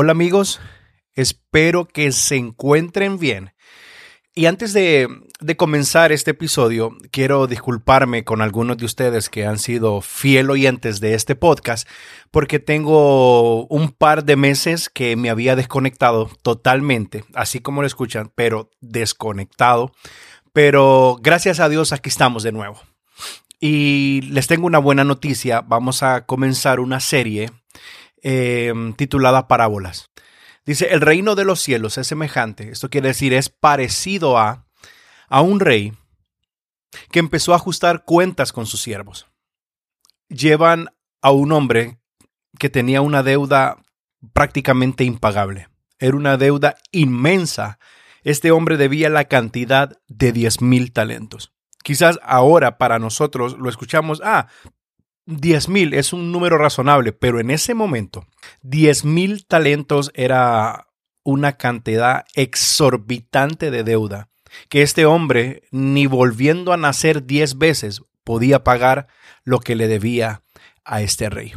Hola amigos, espero que se encuentren bien. Y antes de, comenzar este episodio, quiero disculparme con algunos de ustedes que han sido fiel oyentes de este podcast, porque tengo un par de meses que me había desconectado totalmente, así como lo escuchan, pero desconectado. Pero gracias a Dios aquí estamos de nuevo. Y les tengo una buena noticia, vamos a comenzar una serie eh, titulada Parábolas. Dice, el reino de los cielos es semejante, esto quiere decir, es parecido a, a un rey que empezó a ajustar cuentas con sus siervos. Llevan a un hombre que tenía una deuda prácticamente impagable. Era una deuda inmensa. Este hombre debía la cantidad de 10 mil talentos. Quizás ahora para nosotros lo escuchamos, ah, 10 mil es un número razonable, pero en ese momento 10 mil talentos era una cantidad exorbitante de deuda que este hombre, ni volviendo a nacer 10 veces, podía pagar lo que le debía a este rey.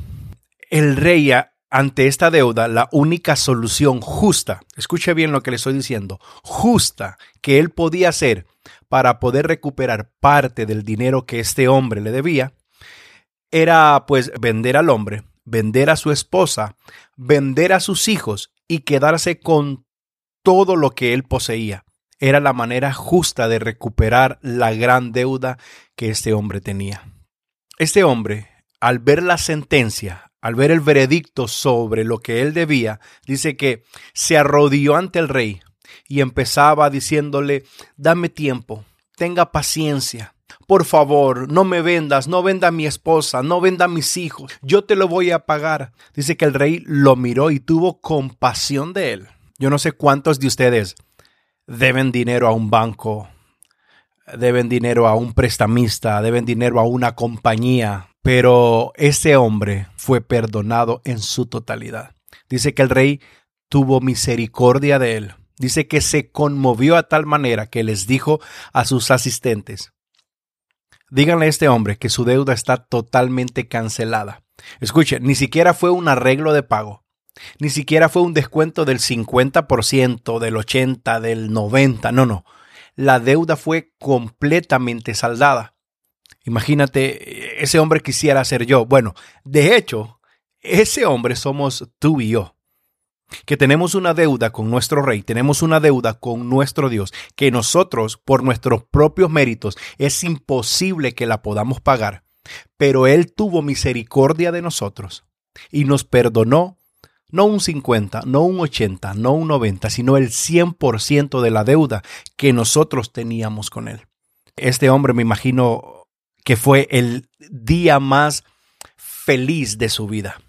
El rey ante esta deuda, la única solución justa, escuche bien lo que le estoy diciendo, justa que él podía hacer para poder recuperar parte del dinero que este hombre le debía, era pues vender al hombre, vender a su esposa, vender a sus hijos y quedarse con todo lo que él poseía. Era la manera justa de recuperar la gran deuda que este hombre tenía. Este hombre, al ver la sentencia, al ver el veredicto sobre lo que él debía, dice que se arrodilló ante el rey y empezaba diciéndole, dame tiempo, tenga paciencia, por favor, no me vendas, no venda a mi esposa, no venda a mis hijos, yo te lo voy a pagar. Dice que el rey lo miró y tuvo compasión de él. Yo no sé cuántos de ustedes deben dinero a un banco, deben dinero a un prestamista, deben dinero a una compañía, pero ese hombre fue perdonado en su totalidad. Dice que el rey tuvo misericordia de él. Dice que se conmovió a tal manera que les dijo a sus asistentes, Díganle a este hombre que su deuda está totalmente cancelada. Escuche, ni siquiera fue un arreglo de pago. Ni siquiera fue un descuento del 50%, del 80%, del 90%. No, no. La deuda fue completamente saldada. Imagínate, ese hombre quisiera ser yo. Bueno, de hecho, ese hombre somos tú y yo que tenemos una deuda con nuestro Rey, tenemos una deuda con nuestro Dios, que nosotros, por nuestros propios méritos, es imposible que la podamos pagar. Pero Él tuvo misericordia de nosotros y nos perdonó no un 50, no un 80, no un 90, sino el 100% de la deuda que nosotros teníamos con Él. Este hombre me imagino que fue el día más feliz de su vida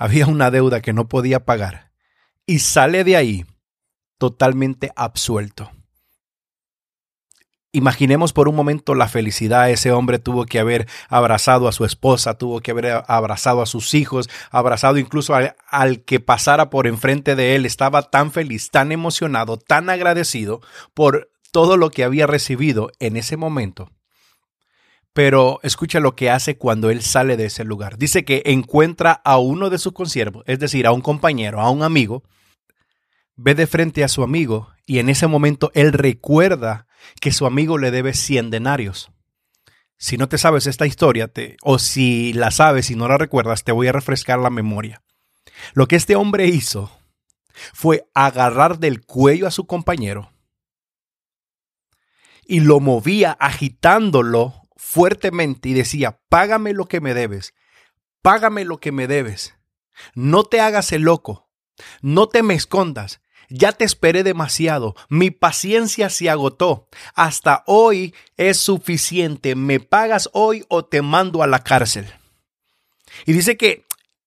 había una deuda que no podía pagar y sale de ahí totalmente absuelto. Imaginemos por un momento la felicidad. Ese hombre tuvo que haber abrazado a su esposa, tuvo que haber abrazado a sus hijos, abrazado incluso al, al, que pasara por enfrente de él. Estaba tan feliz, tan emocionado, tan agradecido por todo lo que había recibido en ese momento pero escucha lo que hace cuando él sale de ese lugar. Dice que encuentra a uno de sus consiervos, es decir, a un compañero, a un amigo, ve de frente a su amigo y en ese momento él recuerda que su amigo le debe 100 denarios. Si no te sabes esta historia, te, o si la sabes y no la recuerdas, te voy a refrescar la memoria. Lo que este hombre hizo fue agarrar del cuello a su compañero y lo movía agitándolo fuertemente y decía, págame lo que me debes, págame lo que me debes. No te hagas el loco, no te me escondas, ya te esperé demasiado, mi paciencia se agotó, hasta hoy es suficiente, me pagas hoy o te mando a la cárcel. Y dice que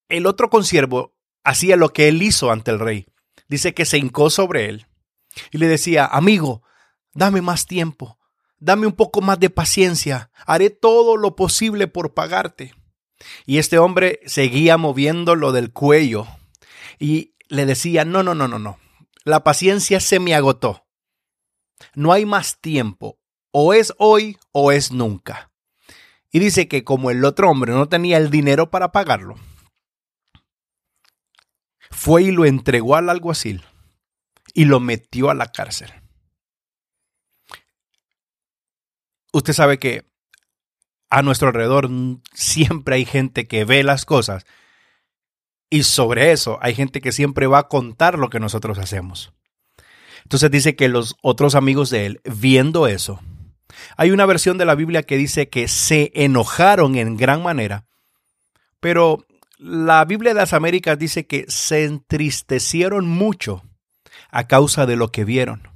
el otro consiervo hacía lo que él hizo ante el rey. Dice que se hincó sobre él y le decía, amigo, dame más tiempo, dame un poco más de paciencia, haré todo lo posible por pagarte. Y este hombre seguía moviéndolo del cuello y le decía, no, no, no, no, no, la paciencia se me agotó. No hay más tiempo, o es hoy o es nunca. Y dice que como el otro hombre no tenía el dinero para pagarlo, fue y lo entregó al alguacil y lo metió a la cárcel. Usted sabe que a nuestro alrededor siempre hay gente que ve las cosas y sobre eso hay gente que siempre va a contar lo que nosotros hacemos. Entonces dice que los otros amigos de él, viendo eso, hay una versión de la Biblia que dice que se enojaron en gran manera, pero la Biblia de las Américas dice que se entristecieron mucho a causa de lo que vieron.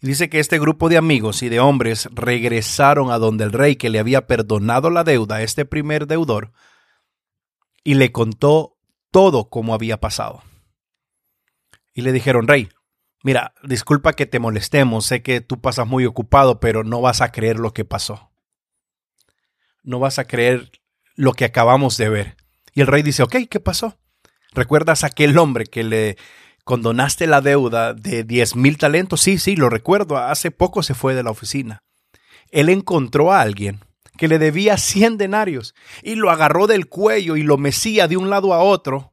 Dice que este grupo de amigos y de hombres regresaron a donde el rey que le había perdonado la deuda este primer deudor y le contó todo como había pasado. Y le dijeron, rey, mira, disculpa que te molestemos, sé que tú pasas muy ocupado, pero no vas a creer lo que pasó. No vas a creer lo que acabamos de ver. Y el rey dice, ok, ¿qué pasó? ¿Recuerdas aquel hombre que le condonaste la deuda de 10 mil talentos? Sí, sí, lo recuerdo. Hace poco se fue de la oficina. Él encontró a alguien que le debía 100 denarios y lo agarró del cuello y lo mecía de un lado a otro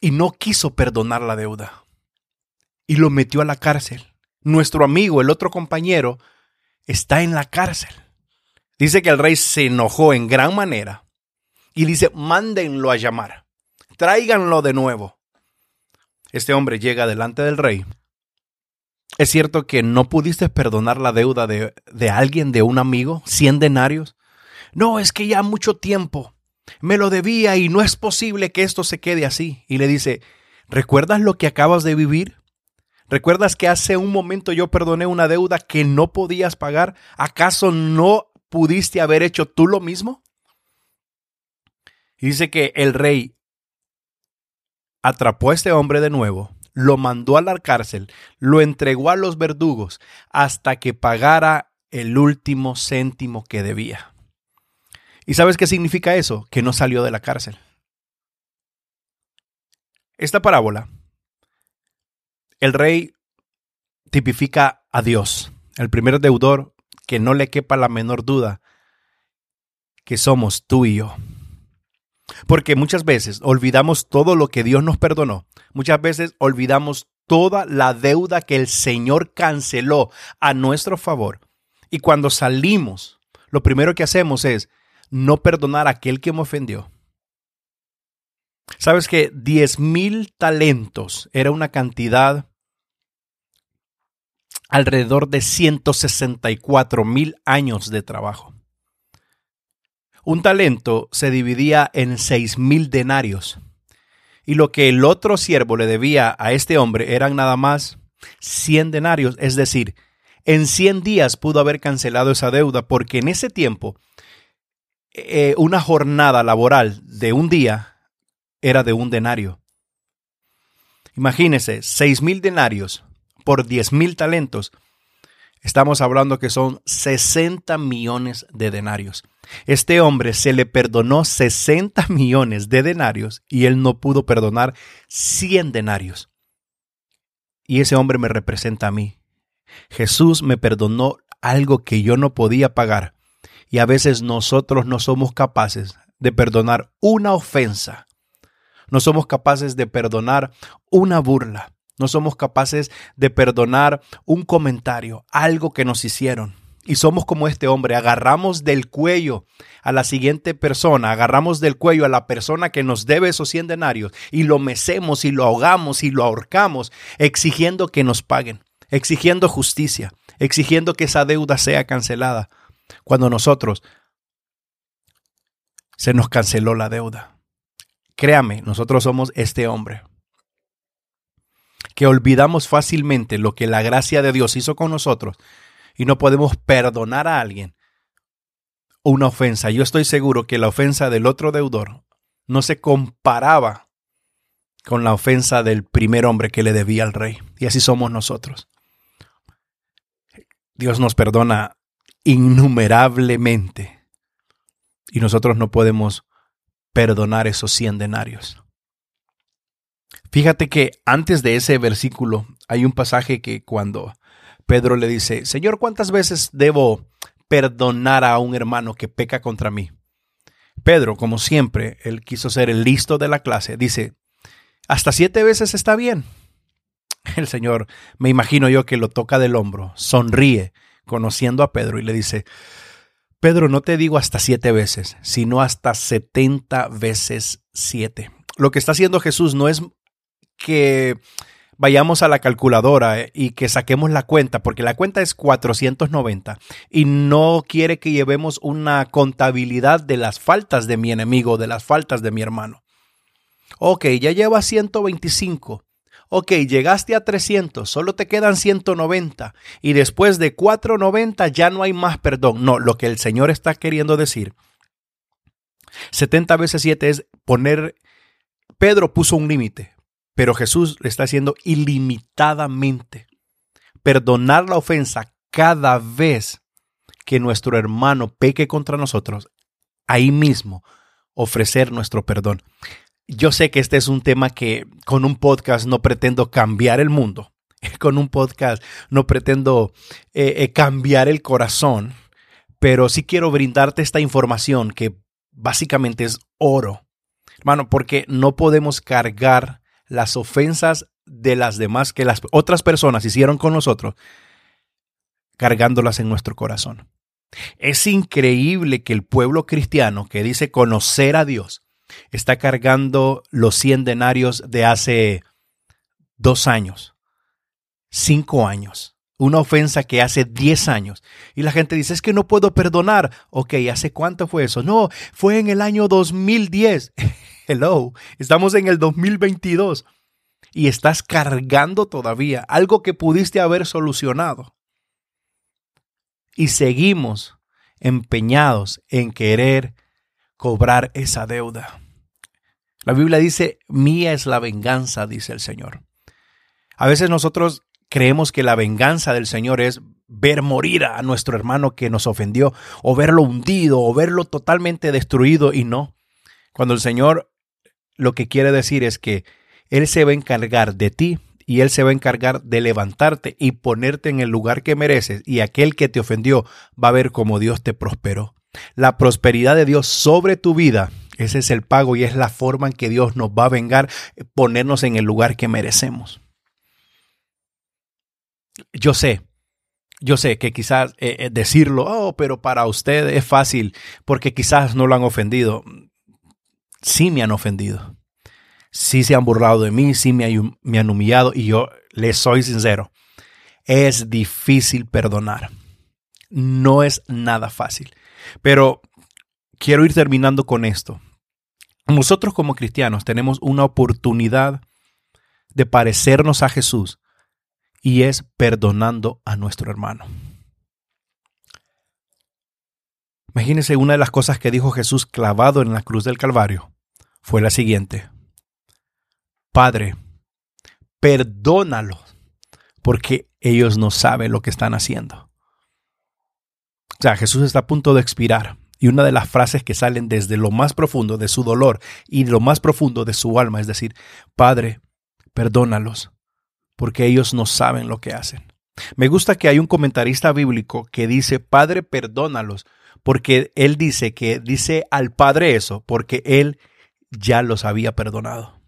y no quiso perdonar la deuda y lo metió a la cárcel. Nuestro amigo, el otro compañero, está en la cárcel. Dice que el rey se enojó en gran manera y dice, mándenlo a llamar, tráiganlo de nuevo. Este hombre llega delante del rey. ¿Es cierto que no pudiste perdonar la deuda de, de alguien, de un amigo, cien denarios? No, es que ya mucho tiempo me lo debía y no es posible que esto se quede así. Y le dice, ¿recuerdas lo que acabas de vivir? ¿Recuerdas que hace un momento yo perdoné una deuda que no podías pagar? ¿Acaso no ¿pudiste haber hecho tú lo mismo? Y dice que el rey atrapó a este hombre de nuevo, lo mandó a la cárcel, lo entregó a los verdugos hasta que pagara el último céntimo que debía. ¿Y sabes qué significa eso? Que no salió de la cárcel. Esta parábola, el rey tipifica a Dios. El primer deudor que no le quepa la menor duda que somos tú y yo. Porque muchas veces olvidamos todo lo que Dios nos perdonó. Muchas veces olvidamos toda la deuda que el Señor canceló a nuestro favor. Y cuando salimos, lo primero que hacemos es no perdonar a aquel que me ofendió. Sabes que diez mil talentos era una cantidad alrededor de 164 mil años de trabajo. Un talento se dividía en seis mil denarios, y lo que el otro siervo le debía a este hombre eran nada más 100 denarios, es decir, en 100 días pudo haber cancelado esa deuda, porque en ese tiempo eh, una jornada laboral de un día era de un denario. Imagínese, seis mil denarios por 10 mil talentos, estamos hablando que son 60 millones de denarios. Este hombre se le perdonó 60 millones de denarios y él no pudo perdonar 100 denarios. Y ese hombre me representa a mí. Jesús me perdonó algo que yo no podía pagar. Y a veces nosotros no somos capaces de perdonar una ofensa. No somos capaces de perdonar una burla. No somos capaces de perdonar un comentario, algo que nos hicieron. Y somos como este hombre, agarramos del cuello a la siguiente persona, agarramos del cuello a la persona que nos debe esos cien denarios y lo mecemos y lo ahogamos y lo ahorcamos, exigiendo que nos paguen, exigiendo justicia, exigiendo que esa deuda sea cancelada, cuando nosotros se nos canceló la deuda. Créame, nosotros somos este hombre que olvidamos fácilmente lo que la gracia de Dios hizo con nosotros y no podemos perdonar a alguien una ofensa. Yo estoy seguro que la ofensa del otro deudor no se comparaba con la ofensa del primer hombre que le debía al rey. Y así somos nosotros. Dios nos perdona innumerablemente y nosotros no podemos perdonar esos cien denarios. Fíjate que antes de ese versículo hay un pasaje que cuando Pedro le dice, Señor, ¿cuántas veces debo perdonar a un hermano que peca contra mí? Pedro, como siempre, él quiso ser el listo de la clase, dice, hasta siete veces está bien. El Señor, me imagino yo que lo toca del hombro, sonríe, conociendo a Pedro y le dice, Pedro, no te digo hasta siete veces, sino hasta setenta veces siete. Lo que está haciendo Jesús no es que vayamos a la calculadora eh, y que saquemos la cuenta, porque la cuenta es 490 y no quiere que llevemos una contabilidad de las faltas de mi enemigo, de las faltas de mi hermano. Ok, ya lleva 125. Ok, llegaste a 300, solo te quedan 190 y después de 490 ya no hay más perdón. No, lo que el Señor está queriendo decir, 70 veces 7 es poner, Pedro puso un límite, pero Jesús le está haciendo ilimitadamente. Perdonar la ofensa cada vez que nuestro hermano peque contra nosotros, ahí mismo ofrecer nuestro perdón. Yo sé que este es un tema que con un podcast no pretendo cambiar el mundo. Con un podcast no pretendo eh, eh, cambiar el corazón, pero sí quiero brindarte esta información que básicamente es oro. Hermano, porque no podemos cargar las ofensas de las demás que las otras personas hicieron con nosotros, cargándolas en nuestro corazón. Es increíble que el pueblo cristiano que dice conocer a Dios, está cargando los 100 denarios de hace dos años, cinco años, una ofensa que hace 10 años. Y la gente dice, es que no puedo perdonar. Ok, ¿hace cuánto fue eso? No, fue en el año 2010. Hello, estamos en el 2022 y estás cargando todavía algo que pudiste haber solucionado. Y seguimos empeñados en querer cobrar esa deuda. La Biblia dice, mía es la venganza, dice el Señor. A veces nosotros creemos que la venganza del Señor es ver morir a nuestro hermano que nos ofendió, o verlo hundido, o verlo totalmente destruido, y no. Cuando el Señor lo que quiere decir es que Él se va a encargar de ti y Él se va a encargar de levantarte y ponerte en el lugar que mereces, y aquel que te ofendió va a ver cómo Dios te prosperó. La prosperidad de Dios sobre tu vida, ese es el pago y es la forma en que Dios nos va a vengar, eh, ponernos en el lugar que merecemos. Yo sé, yo sé que quizás eh, eh, decirlo, oh, pero para usted es fácil porque quizás no lo han ofendido. Sí me han ofendido. Sí se han burlado de mí, sí me, me han humillado y yo les soy sincero. Es difícil perdonar. No es nada fácil. Pero quiero ir terminando con esto. Nosotros como cristianos tenemos una oportunidad de parecernos a Jesús y es perdonando a nuestro hermano. Imagínense una de las cosas que dijo Jesús clavado en la cruz del Calvario fue la siguiente. Padre, perdónalos porque ellos no saben lo que están haciendo. O sea, Jesús está a punto de expirar. Y una de las frases que salen desde lo más profundo de su dolor y lo más profundo de su alma es decir, Padre, perdónalos, porque ellos no saben lo que hacen. Me gusta que hay un comentarista bíblico que dice, Padre, perdónalos, porque él dice que dice al Padre eso, porque él ya los había perdonado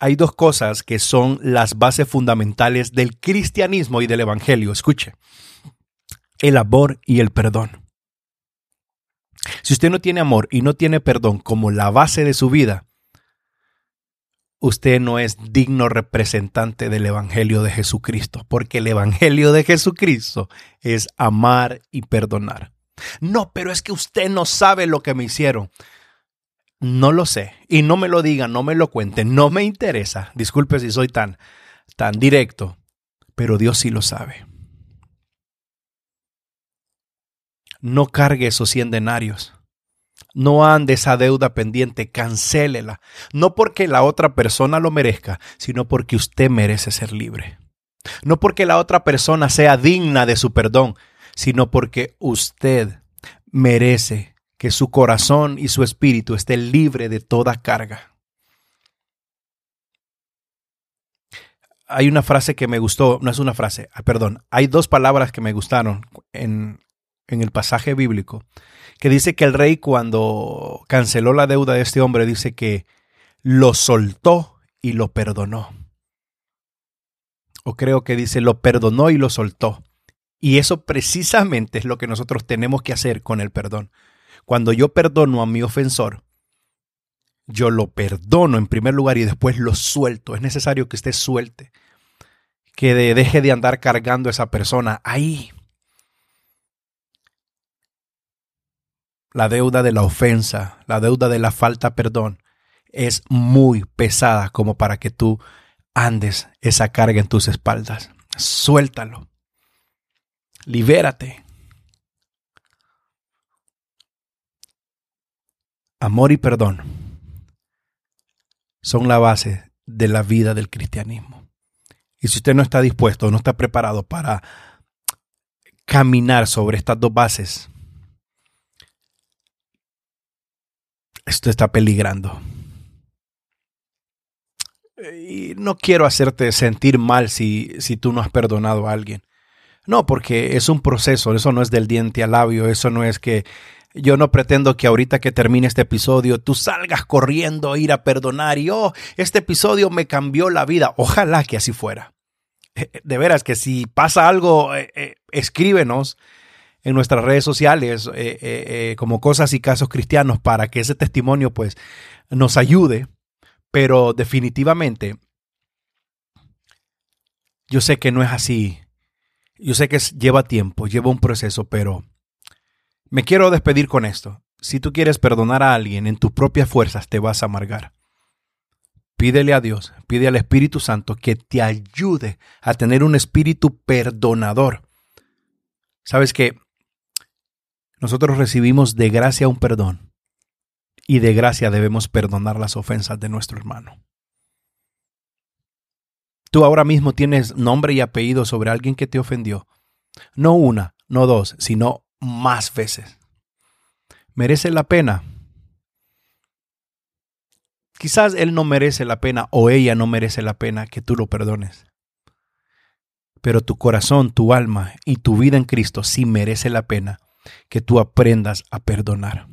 hay dos cosas que son las bases fundamentales del cristianismo y del evangelio. Escuche, el amor y el perdón. Si usted no tiene amor y no tiene perdón como la base de su vida, usted no es digno representante del Evangelio de Jesucristo, porque el Evangelio de Jesucristo es amar y perdonar. No, pero es que usted no sabe lo que me hicieron. No lo sé. Y no me lo digan, no me lo cuenten, no me interesa. Disculpe si soy tan, tan directo, pero Dios sí lo sabe. No cargue esos cien denarios. No ande esa deuda pendiente, cancélela. No porque la otra persona lo merezca, sino porque usted merece ser libre. No porque la otra persona sea digna de su perdón, sino porque usted merece que su corazón y su espíritu esté libre de toda carga. Hay una frase que me gustó, no es una frase, ah, perdón, hay dos palabras que me gustaron en, en el pasaje bíblico que dice que el rey cuando canceló la deuda de este hombre dice que lo soltó y lo perdonó. O creo que dice lo perdonó y lo soltó. Y eso precisamente es lo que nosotros tenemos que hacer con el perdón. Cuando yo perdono a mi ofensor, yo lo perdono en primer lugar y después lo suelto. Es necesario que usted suelte, que deje de andar cargando a esa persona ahí. La deuda de la ofensa, la deuda de la falta perdón es muy pesada como para que tú andes esa carga en tus espaldas. Suéltalo. Libérate. Amor y perdón son la base de la vida del cristianismo. Y si usted no está dispuesto, no está preparado para caminar sobre estas dos bases, esto está peligrando. Y no quiero hacerte sentir mal si, si tú no has perdonado a alguien. No, porque es un proceso, eso no es del diente al labio, eso no es que yo no pretendo que ahorita que termine este episodio tú salgas corriendo a ir a perdonar y, oh, este episodio me cambió la vida. Ojalá que así fuera. Eh, eh, de veras que si pasa algo, eh, escríbenos en nuestras redes sociales como cosas y casos cristianos para que ese testimonio pues nos ayude pero definitivamente, yo sé que no es así. Yo sé que lleva tiempo, lleva un proceso, pero me quiero despedir con esto. Si tú quieres perdonar a alguien en tus propias fuerzas, te vas a amargar. Pídele a Dios, pide al Espíritu Santo que te ayude a tener un espíritu perdonador. Sabes que nosotros recibimos de gracia un perdón y de gracia debemos perdonar las ofensas de nuestro hermano. Tú ahora mismo tienes nombre y apellido sobre alguien que te ofendió. No una, no dos, sino más veces. ¿Merece la pena? Quizás él no merece la pena o ella no merece la pena que tú lo perdones. Pero tu corazón, tu alma y tu vida en Cristo sí merece la pena que tú aprendas a perdonar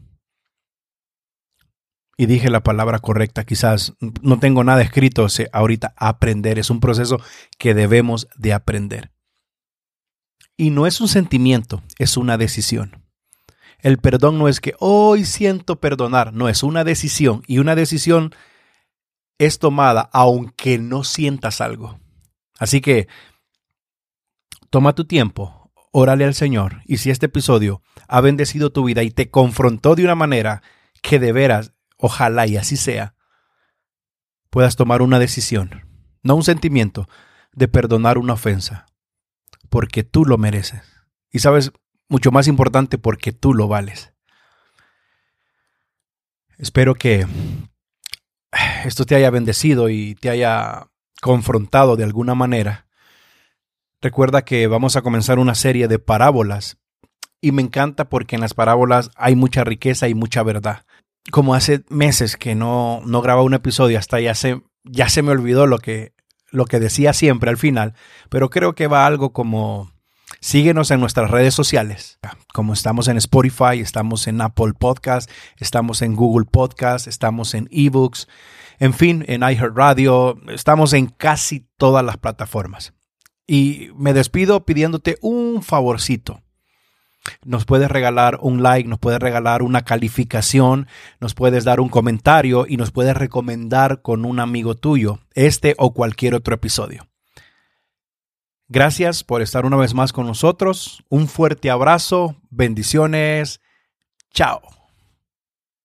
y dije la palabra correcta, quizás no tengo nada escrito ahorita, aprender, es un proceso que debemos de aprender. Y no es un sentimiento, es una decisión. El perdón no es que hoy siento perdonar, no, es una decisión y una decisión es tomada aunque no sientas algo. Así que toma tu tiempo, órale al Señor y si este episodio ha bendecido tu vida y te confrontó de una manera que de veras ojalá y así sea, puedas tomar una decisión, no un sentimiento, de perdonar una ofensa, porque tú lo mereces. Y sabes, mucho más importante, porque tú lo vales. Espero que esto te haya bendecido y te haya confrontado de alguna manera. Recuerda que vamos a comenzar una serie de parábolas y me encanta porque en las parábolas hay mucha riqueza y mucha verdad como hace meses que no, no graba un episodio, hasta ya se, ya se me olvidó lo que, lo que decía siempre al final, pero creo que va algo como síguenos en nuestras redes sociales, como estamos en Spotify, estamos en Apple Podcast, estamos en Google Podcast, estamos en eBooks, en fin, en iHeartRadio, estamos en casi todas las plataformas. Y me despido pidiéndote un favorcito nos puedes regalar un like, nos puedes regalar una calificación, nos puedes dar un comentario y nos puedes recomendar con un amigo tuyo este o cualquier otro episodio. Gracias por estar una vez más con nosotros. Un fuerte abrazo, bendiciones. Chao.